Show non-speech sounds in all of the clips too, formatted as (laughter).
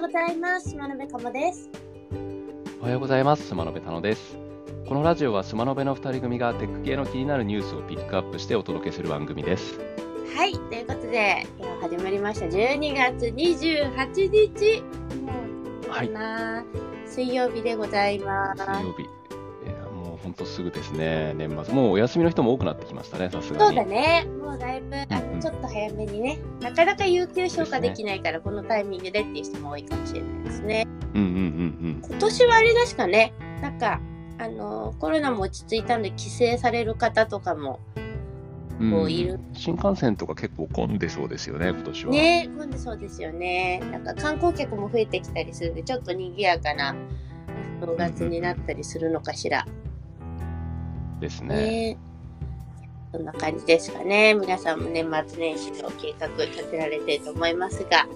うございます。島辺かもです。おはようございます。スマノベタノです。このラジオはスマノベの2人組がテック系の気になるニュースをピックアップしてお届けする番組です。はい、ということで、今日始まりました。12月28日。はい水曜日でございます。水曜日。本当すぐですね、年末。もうお休みの人も多くなってきましたね、さすがに。そうだね。もうだいぶ、早めにね、なかなか有給消化できないから、このタイミングでっていう人も多いかもしれないですね。うんうんうん今年はあれですかね、なんか、あの、コロナも落ち着いたんで、帰省される方とかも、うん。こういる新幹線とか結構混んでそうですよね、今年は。ね、今度そうですよね。なんか観光客も増えてきたりするんで、ちょっと賑やかなお正月になったりするのかしら。ですね。ね。そんな感じですかね。皆さんも年末年始の計画立てられてると思いますが、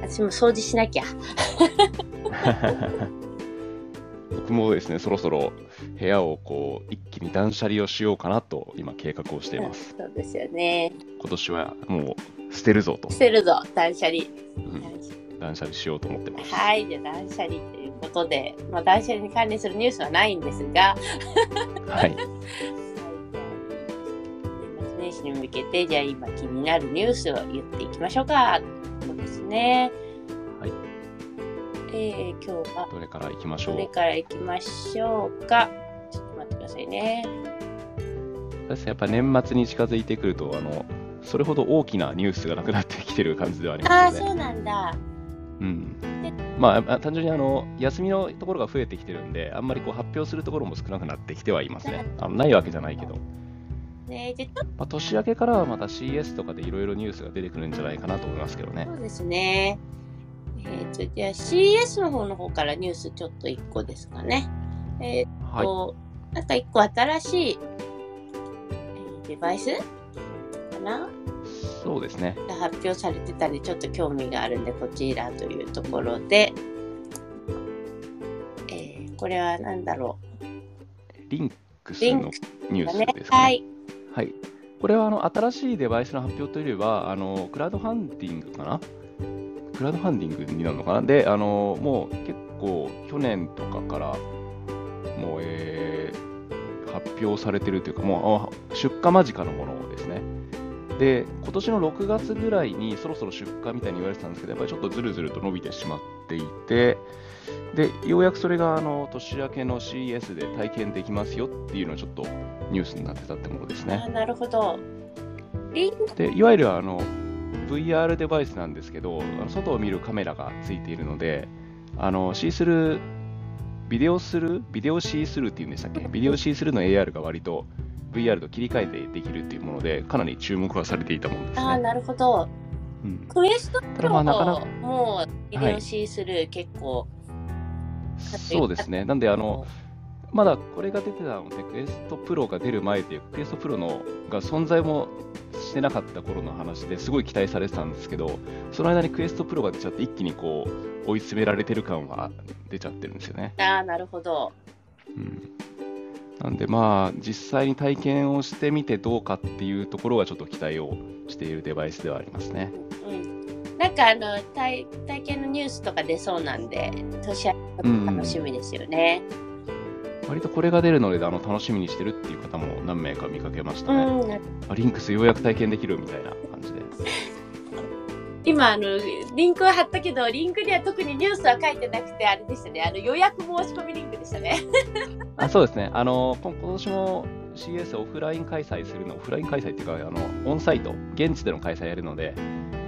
私も掃除しなきゃ。(laughs) 僕もですね、そろそろ部屋をこう一気に断捨離をしようかなと今計画をしています。そうですよね。今年はもう捨てるぞと、捨てるぞ、断捨離。うん、断捨離しようと思ってます。はい、じゃあ断捨離ということで、まあ、断捨離に関連するニュースはないんですが、はい。(laughs) に向けて、じゃあ今気になるニュースを言っていきましょうか。そうですね。はい。えー、今日はどれから行きましょう？どれから行きましょうか？ちょっと待ってくださいね。やっぱ年末に近づいてくると、あの、それほど大きなニュースがなくなってきてる感じではありああ、ますよね。そうなんだ。うん。まあ、あ単純にあの休みのところが増えてきてるんで、あんまりこう発表するところも少なくなってきてはいますね。あのないわけじゃないけど、ね、じゃあちょっまあ、年明けからはまた CS とかでいろいろニュースが出てくるんじゃないかなと思いますけどねと。そうですね。えー、と、じゃあ CS の方の方からニュースちょっと1個ですかね。えーはい。と、なんか1個新しい、えーデバイスかな？そうですね。が発表されてたりちょっと興味があるんでこちらというところで、えーこれは何だろリンクスのニュースですかね。はいはい。これはあの新しいデバイスの発表というよりは、あのクラウドファンディングかな？クラウドファンディングになるのかな？で、あのもう結構去年とかから、もう、えー発表されてるというか、もう出荷間近のものですね。で、今年の6月ぐらいにそろそろ出荷みたいに言われてたんですけど、やっぱりちょっとずるずると伸びてしまっていて、で、ようやくそれがあの年明けの CES で体験できますよっていうのをちょっとニュースになってたってものですね。あなるほどでいわゆるあの VR デバイスなんですけど、外を見るカメラがついているので、あのシースルー、ビデオする、ビデオシースルーっていうんでしたっけ、(laughs) ビデオシースルーの AR が割と VR と切り替えてできるっていうもので、かなり注目がされていたものですね。あなるほどうん、クエストプロまあなかなかもビデオシースルー結構、そうですね、なんであの、まだこれが出てたので、クエストプロが出る前っていう、クエストプロのが存在もしてなかった頃の話ですごい期待されてたんですけど、その間にクエストプロが出ちゃって、一気にこう追い詰められてる感は出ちゃってるんですよね。ああなるほどうん、なんでまあ、実際に体験をしてみてどうかっていうところがちょっと期待をしているデバイスではありますね。うんなんかあの体体験のニュースとか出そうなんで年明けも楽しみですよね。割とこれが出るのであの楽しみにしてるっていう方も何名か見かけましたね。うん、リンクスようやく体験できるみたいな感じで。今あのリンクは貼ったけどリンクには特にニュースは書いてなくてあれでしたねあの予約申し込みリンクでしたね。(laughs) あそうですね、あの今今年も CS オフライン開催するの、オフライン開催っていうか、あのオンサイト、現地での開催やるので、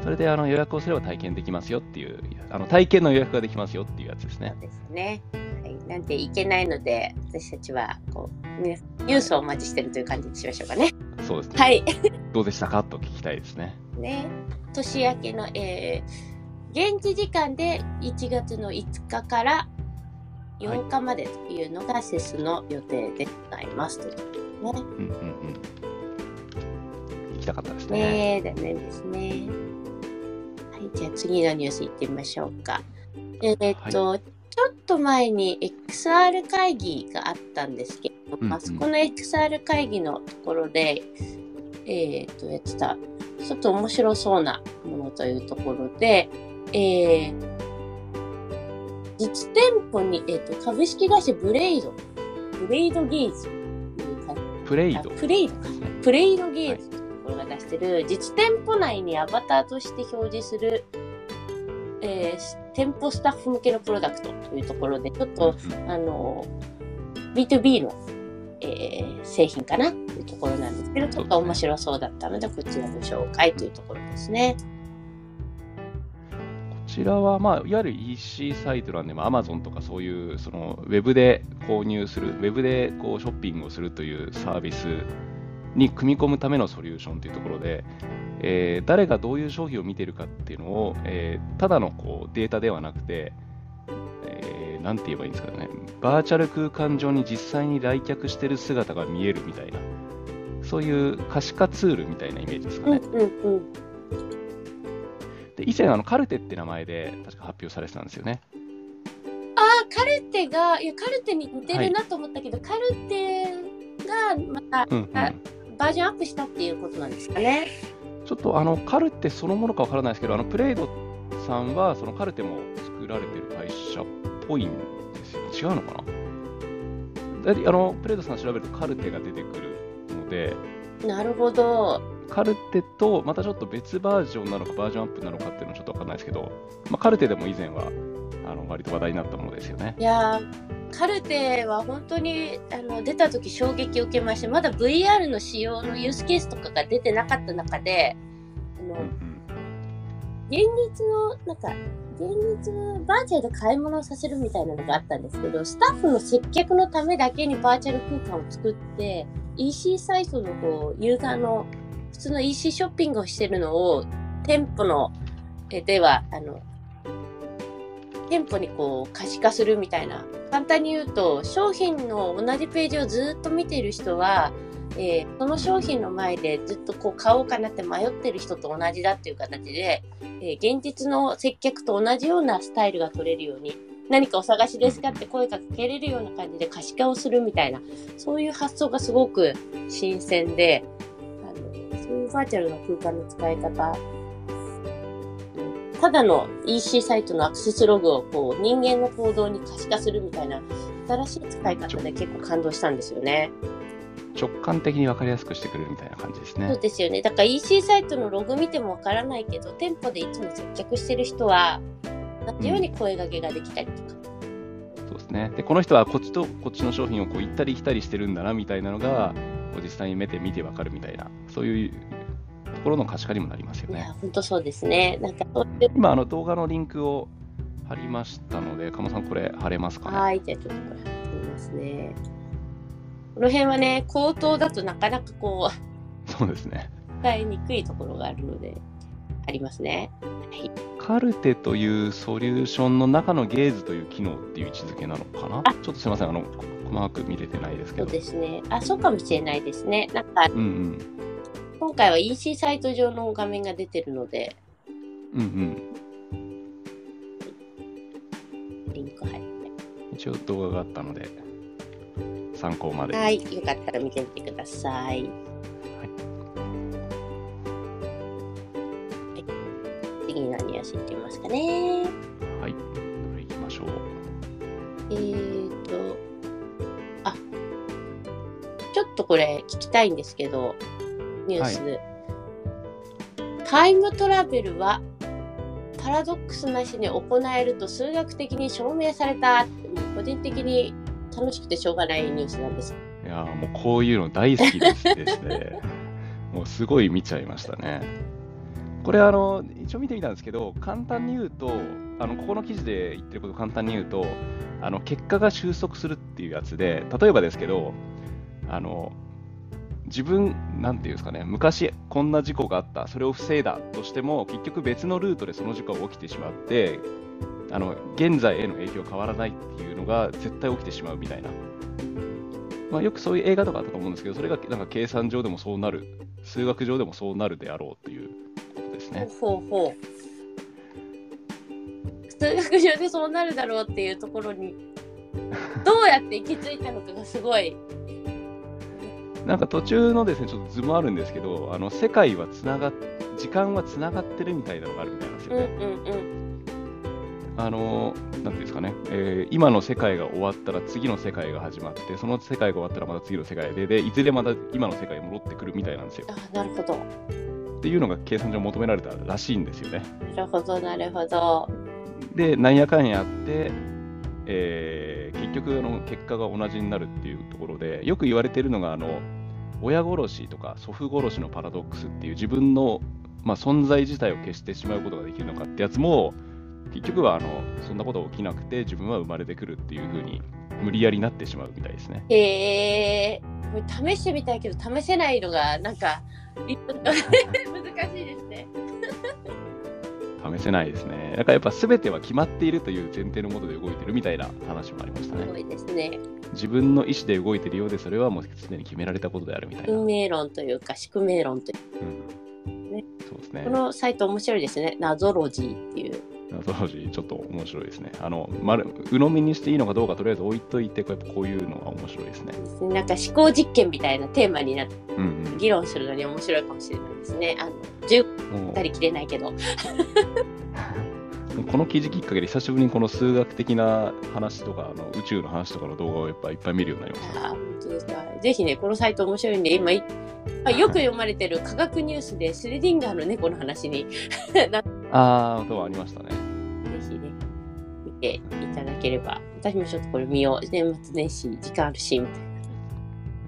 それであの予約をすれば体験できますよっていう、あの体験の予約ができますよっていうやつですねそう。ですね。はい、なんていけないので私たちはこうニュースニュースをお待ちしてるという感じにしましょうかね。そうですね。はい。どうでしたか？と聞きたいですね。ね年明けの、えー現地時間で1月の5日から8日までというのがセスの予定でございます。ということうんうんうん。行きたかったですね。ね。ね残念ですね。はい、じゃあ次のニュースいってみましょうか。えーっと、ちょっと前に XR 会議があったんですけど、うんうん。あそこの XR 会議のところで、えーっと、やってた、ちょっと面白そうなものというところで、えー実店舗に、えっ、と、株式会社ブレイド、ブレイドゲージプレイド。あ。プレイドか。プレイドゲージしてる、実店舗内にアバターとして表示する、えー店舗スタッフ向けのプロダクトというところで、ちょっと、うんあの、B2B の、えー製品かなというところなんですけど、ちょっと面白そうだったので、こちらご紹介というところですね。こちらは、まあ、いわゆる EC サイトなんで、まあ、Amazon とかそういう、その、ウェブで購入する、ウェブでこうショッピングをするというサービスに組み込むためのソリューションというところで、えー誰がどういう商品を見ているかっていうのを、えーただのこうデータではなくて、えーなんて言えばいいんですかね、バーチャル空間上に実際に来客してる姿が見えるみたいな、そういう可視化ツールみたいなイメージですかうんね。うんうん。で以前あの、カルテって名前で確か発表されてたんですよね。ああ、カルテが、いや、カルテに似てるなと思ったけど、カルテがまたうんうんあバージョンアップしたっていうことなんですかね。ちょっとあのカルテそのものかわからないですけど、あのプレイドさんはそのカルテも作られてる会社っぽいんですよ。違うのかな？あのプレイドさん調べるとカルテが出てくるので、なるほど。カルテとまたちょっと別バージョンなのかバージョンアップなのかっていうのはちょっとわかんないですけど、まあ、カルテでも以前はあの割と話題になったものですよね。いやーカルテは本当にあの出た時衝撃を受けましてまだ VR の使用のユースケースとかが出てなかった中であの現実のなんか現実バーチャルで買い物をさせるみたいなのがあったんですけどスタッフの接客のためだけにバーチャル空間を作って EC サイトのこうユーザーの普通の EC ショッピングをしてるのを店舗のえではあの店舗にこう可視化するみたいな。簡単に言うと商品の同じページをずっと見ている人は、えーその商品の前でずっとこう買おうかなって迷ってる人と同じだっていう形で、えー現実の接客と同じようなスタイルが取れるように何かお探しですかって声がかけれるような感じで可視化をするみたいなそういう発想がすごく新鮮であのそういうバーチャルの空間の使い方ただの EC サイトのアクセスログをこう人間の行動に可視化するみたいな新しい使い方で結構感動したんですよね。直感的に分かりやすくしてくれるみたいな感じですそうね。ですよね。だから EC サイトのログ見てもわからないけど、店舗でいつも接客してる人は、同じように声掛けができたりとか。そうですね。で、この人はこっちとこっちの商品をこう行ったり来たりしてるんだなみたいなのが、こう実際に目で見てわかるみたいな、そういうところの可視化にもなりますよねいや、。本当そうですね。なんか今、あの動画のリンクを貼りましたので、鴨さん、これ貼れますかね？はい、じゃあちょっとこれやってみますね。この辺はね、口頭だとなかなかこう、そうですね。伝えにくいところがあるので、ありますね。はい。カルテというソリューションの中のゲーズという機能っていう位置づけなのかな？あちょっとすみません、あの、細かく見れてないですけど。そうですね。あ、そうかもしれないですね。なんか、うんうん。今回は EC サイト上の画面が出てるので、うんうん。リンク入って。一応動画があったので、参考まで。はい、よかったら見てみてください。はい次に何やしていってみますかね？はい。どれ行きましょう？えーと、あ、ちょっとこれ聞きたいんですけど、ニュース。タイムトラベルはパラドックスなしに行えると数学的に証明された個人的に楽しくてしょうがないニュースなんです。いやーもうこういうの大好きですですね。(laughs) もうすごい見ちゃいましたね。これあの、一応見てみたんですけど、簡単に言うと、あのここの記事で言ってること簡単に言うと、あの結果が収束するっていうやつで、例えばですけど、あの自分、なんていうんですかね、昔こんな事故があった、それを防いだとしても、結局別のルートでその事故が起きてしまって、あの現在への影響変わらないっていうのが絶対起きてしまうみたいな。まあ、よくそういう映画とかあったと思うんですけど、それがなんか計算上でもそうなる、数学上でもそうなるであろうということですね。ほうほう。数学上でそうなるだろうっていうところに、どうやって行き着いたのかがすごい。なんか途中のですね、ちょっと図もあるんですけど、あの世界はつながっ、時間はつながってるみたいなのがあるみたいなんですよね。うんうんうん。あの、なんていうんですかね、えー今の世界が終わったら次の世界が始まって、その世界が終わったらまた次の世界で、で、いずれまた今の世界に戻ってくるみたいなんですよ。あなるほど。っていうのが計算上求められたらしいんですよね。なるほど、なるほど。で、なんやかんやあって、えー結局あの結果が同じになるっていうところで、よく言われているのが、あの親殺しとか祖父殺しのパラドックスっていう自分の、まあ、存在自体を消してしまうことができるのかってやつも、結局はあのそんなこと起きなくて自分は生まれてくるっていうふうに無理やりなってしまうみたいですね。へえこれ試してみたいけど試せないのがなんか (laughs) 難しいですね。試せないですね。だからやっぱ全ては決まっているという前提のもとで動いてるみたいな話もありましたね。すごいですね。自分の意思で動いてるようで、それはもうすでに決められたことであるみたいな。運命論というか宿命論といううんねそうですねこ。のサイト面白いですね。謎ロジーっていう。当時ちょっと面白いですね。あの、まる鵜呑みにしていいのかどうかとりあえず置いといて、こうやっぱこういうのが面白いですね。なんか思考実験みたいなテーマになってうん議論するのに面白いかもしれないですね。あの10うん。もたりきれないけど。う (laughs) この記事きっかけで久しぶりにこの数学的な話とか、あの宇宙の話とかの動画をやっぱいっぱい見るようになりました。あー本当ですか。ぜひね、このサイト面白いんで、今よく読まれてる科学ニュースでスレディンガーの猫の話にな (laughs) ぜあー、そうありましたね。ひね、見ていただければ。私もちょっとこれ見よう。年末年始、時間あるし、みたいな。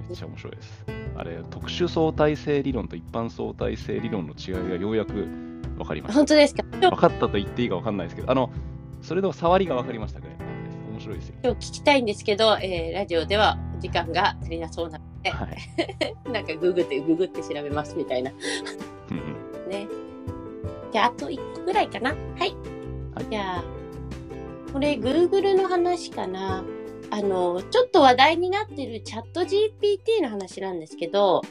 めっちゃ面白いです。あれ、特殊相対性理論と一般相対性理論の違いがようやく分かりました。本当ですか？今分かったと言っていいか分かんないですけど、あの、それでも触りが分かりましたぐ。面白いですよ。日聞きたいんですけど、えーラジオでは時間が足りなそうなので、はい。(laughs) なんかググって、ググって調べますみたいな。ゃあ、あと1個ぐらいかな。はい。はいじゃあ、これ、Google の話かな。あの、ちょっと話題になってるチャット GPT の話なんですけど、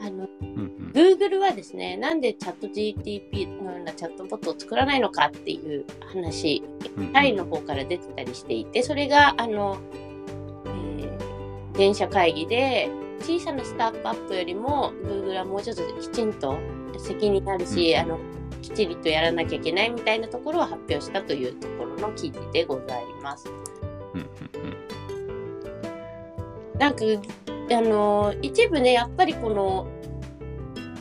あの、うんうん。Google はですね、なんでチャット GTP のようなチャットボットを作らないのかっていう話、タイの方から出てたりしていて、それが、あの、えー電車会議で、小さなスタートアップよりも Google はもうちょっときちんと責任あるし、うんあの、きっちりとやらなきゃいけないみたいなところを発表したというところの記事でございます。なんか、あの、一部ね、やっぱりこの、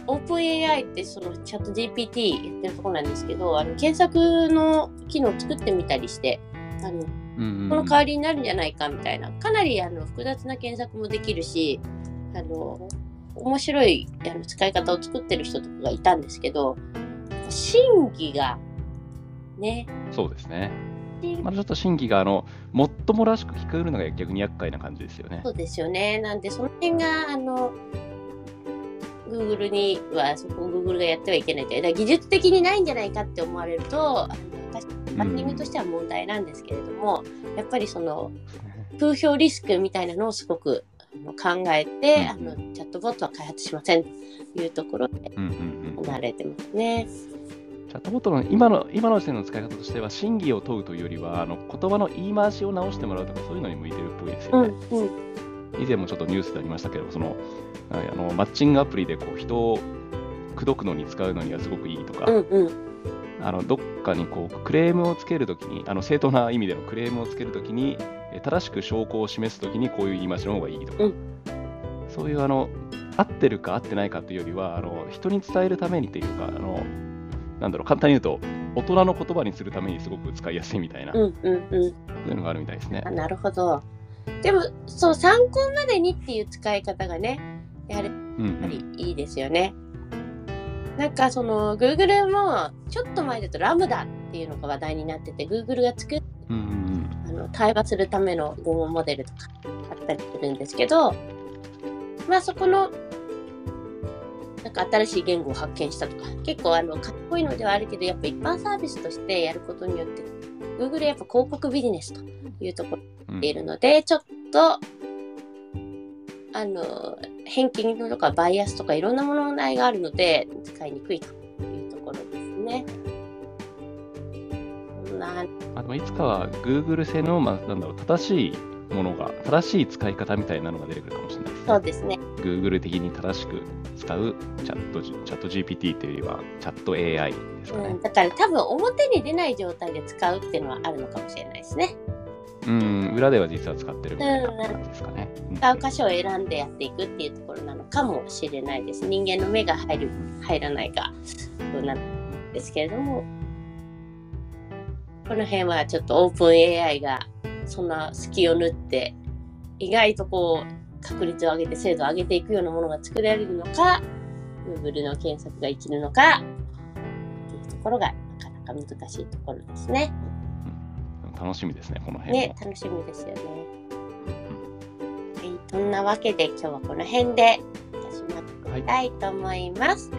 オープン AI ってそのチャット GPT やってるところなんですけど、あの検索の機能作ってみたりして、あの、うんうん。この代わりになるんじゃないかみたいな、かなりあの複雑な検索もできるし、あの、面白いあの使い方を作ってる人とかがいたんですけど、真偽が、ね、そうですね。まだちょっと審議が、あの、もっともらしく聞こえるのが逆に厄介な感じですよねそ。うですよね。なんで、その辺が、あの、Google には、そこを Google がやってはいけないという。技術的にないんじゃないかって思われると、あの私、マーケティングとしては問題なんですけれども、やっぱりその、風評リスクみたいなのをすごく考えて、うんあのチャットボットは開発しませんというところでうんうんうん。行われてますね。チャットボットの今の今の時点の使い方としては、真偽を問うというよりは、あの言葉の言い回しを直してもらうとか、そういうのに向いてるっぽいですうんよね。うん以前もちょっとニュースでありましたけど、そのはいあのマッチングアプリでこう人を口説くのに使うのにはすごくいいとか、うんうんあのどっかにこうクレームをつけるときに、あの正当な意味でのクレームをつけるときに、え正しく証拠を示すときにこういう言い回しの方がいいとか、うんそういうあの合ってるか合ってないかというよりは、あの人に伝えるためにというか、あのなんだろう、簡単に言うと、大人の言葉にするためにすごく使いやすいみたいな、うんうんうんそういうのがあるみたいですねあ。なるほど。でも、そう、参考までにっていう使い方がね、やはりうんやっぱりいいですよね。なんかその Google もちょっと前だとラムダっていうのが話題になってて Google が作っうんうんの対話するための言語モデルとかあったりするんですけどまあそこのなんか新しい言語を発見したとか結構あのかっこいいのではあるけどやっぱ一般サービスとしてやることによって Google やっぱ広告ビジネスというところうんているので、ちょっと、あの、偏見とかバイアスとかいろんな問題があるので、使いにくいというところですね。な、まあ、でもいつかは Google 製の、まあ、なんだろう、正しいものが、正しい使い方みたいなのが出てくるかもしれないですね。そうですね。Google 的に正しく使うチャット、チャット GPT というよりは、チャット AI ですかねうん、。だから多分表に出ない状態で使うっていうのはあるのかもしれないですね。うん、裏では実は使ってるみたいな感じですかね。うん使う箇所を選んでやっていくっていうところなのかもしれないです。人間の目が入る、入らないか、どうなんですけれども、この辺はちょっとオープン AI がそんな隙を縫って、意外とこう、確率を上げて精度を上げていくようなものが作られるのか、Google の検索が生きるのか、っていうところがなかなか難しいところですね。楽しみですね、この辺も。ね、楽しみですよね。はい、そんなわけで今日はこの辺で私まはいいたいと思います。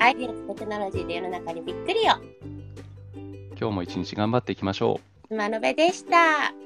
アイデアとテクノロジーで世の中にびっくりよ。今日も一日頑張っていきましょう。スマノベでした。